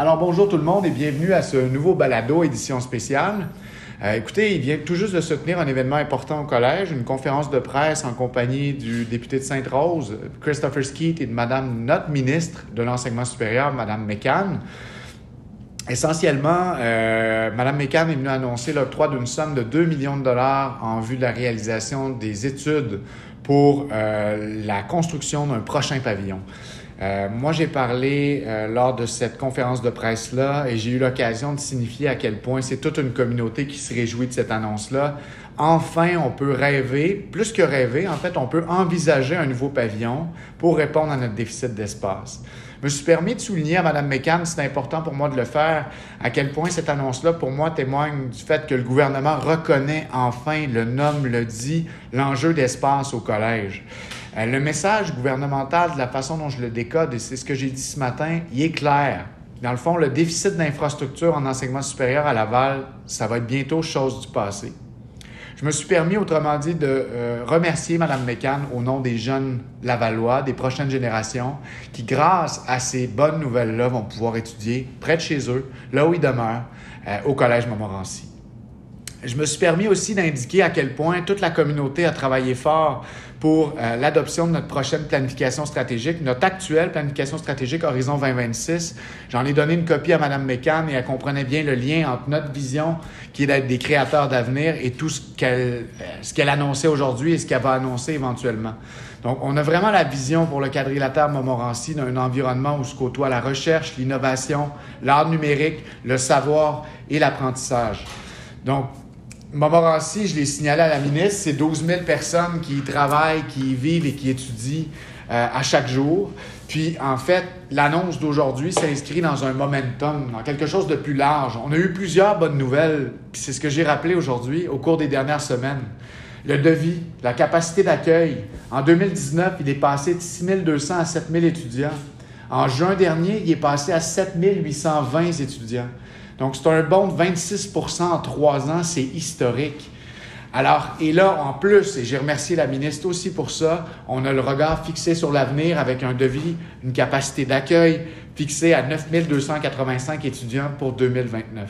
Alors bonjour tout le monde et bienvenue à ce nouveau balado édition spéciale. Euh, écoutez, il vient tout juste de se tenir un événement important au collège, une conférence de presse en compagnie du député de Sainte-Rose, Christopher Skeet, et de Madame notre ministre de l'enseignement supérieur, Madame McCann. Essentiellement, euh, Mme McCann est venue annoncer l'octroi d'une somme de 2 millions de dollars en vue de la réalisation des études pour euh, la construction d'un prochain pavillon. Euh, moi, j'ai parlé euh, lors de cette conférence de presse-là et j'ai eu l'occasion de signifier à quel point c'est toute une communauté qui se réjouit de cette annonce-là. Enfin, on peut rêver, plus que rêver, en fait, on peut envisager un nouveau pavillon pour répondre à notre déficit d'espace. Je me suis permis de souligner à Mme McCann, c'est important pour moi de le faire, à quel point cette annonce-là, pour moi, témoigne du fait que le gouvernement reconnaît enfin, le nomme, le dit, l'enjeu d'espace au collège. Euh, le message gouvernemental, de la façon dont je le décode, et c'est ce que j'ai dit ce matin, il est clair. Dans le fond, le déficit d'infrastructure en enseignement supérieur à Laval, ça va être bientôt chose du passé. Je me suis permis, autrement dit, de euh, remercier Mme McCann au nom des jeunes Lavallois, des prochaines générations, qui, grâce à ces bonnes nouvelles-là, vont pouvoir étudier près de chez eux, là où ils demeurent, euh, au Collège Montmorency. Je me suis permis aussi d'indiquer à quel point toute la communauté a travaillé fort pour euh, l'adoption de notre prochaine planification stratégique, notre actuelle planification stratégique Horizon 2026. J'en ai donné une copie à Mme McCann et elle comprenait bien le lien entre notre vision, qui est d'être des créateurs d'avenir, et tout ce qu'elle euh, ce qu'elle annonçait aujourd'hui et ce qu'elle va annoncer éventuellement. Donc, on a vraiment la vision pour le quadrilatère Montmorency d'un environnement où se côtoient la recherche, l'innovation, l'art numérique, le savoir et l'apprentissage. Donc, Montmorency, je l'ai signalé à la ministre, c'est 12 000 personnes qui y travaillent, qui y vivent et qui étudient euh, à chaque jour. Puis, en fait, l'annonce d'aujourd'hui s'inscrit dans un momentum, dans quelque chose de plus large. On a eu plusieurs bonnes nouvelles, puis c'est ce que j'ai rappelé aujourd'hui au cours des dernières semaines. Le devis, la capacité d'accueil. En 2019, il est passé de 6 200 à 7 000 étudiants. En juin dernier, il est passé à 7 820 étudiants. Donc, c'est un bond de 26 en trois ans, c'est historique. Alors, et là, en plus, et j'ai remercié la ministre aussi pour ça, on a le regard fixé sur l'avenir avec un devis, une capacité d'accueil fixée à 9 285 étudiants pour 2029.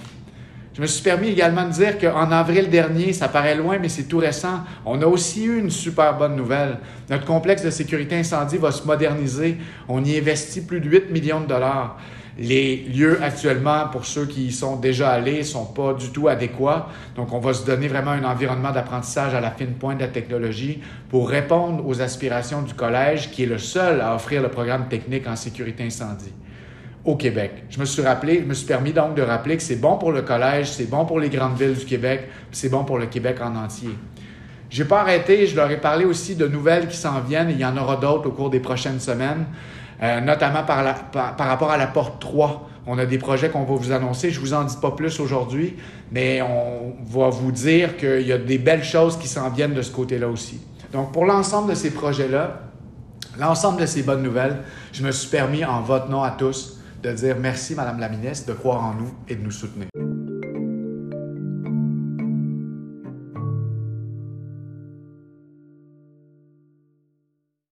Je me suis permis également de dire qu'en avril dernier, ça paraît loin, mais c'est tout récent, on a aussi eu une super bonne nouvelle. Notre complexe de sécurité incendie va se moderniser. On y investit plus de 8 millions de dollars. Les lieux actuellement, pour ceux qui y sont déjà allés, sont pas du tout adéquats. Donc, on va se donner vraiment un environnement d'apprentissage à la fine pointe de la technologie pour répondre aux aspirations du collège, qui est le seul à offrir le programme technique en sécurité incendie au Québec. Je me suis rappelé, je me suis permis donc de rappeler que c'est bon pour le collège, c'est bon pour les grandes villes du Québec, c'est bon pour le Québec en entier. J'ai pas arrêté, je leur ai parlé aussi de nouvelles qui s'en viennent et il y en aura d'autres au cours des prochaines semaines. Euh, notamment par, rapport à la porte 3. On a des projets qu'on va vous annoncer. Je vous en dis pas plus aujourd'hui, mais on va vous dire qu'il y a des belles choses qui s'en viennent de ce côté-là aussi. Donc, pour l'ensemble de ces projets-là, l'ensemble de ces bonnes nouvelles, je me suis permis, en votre nom à tous, de dire merci, Madame la ministre, de croire en nous et de nous soutenir.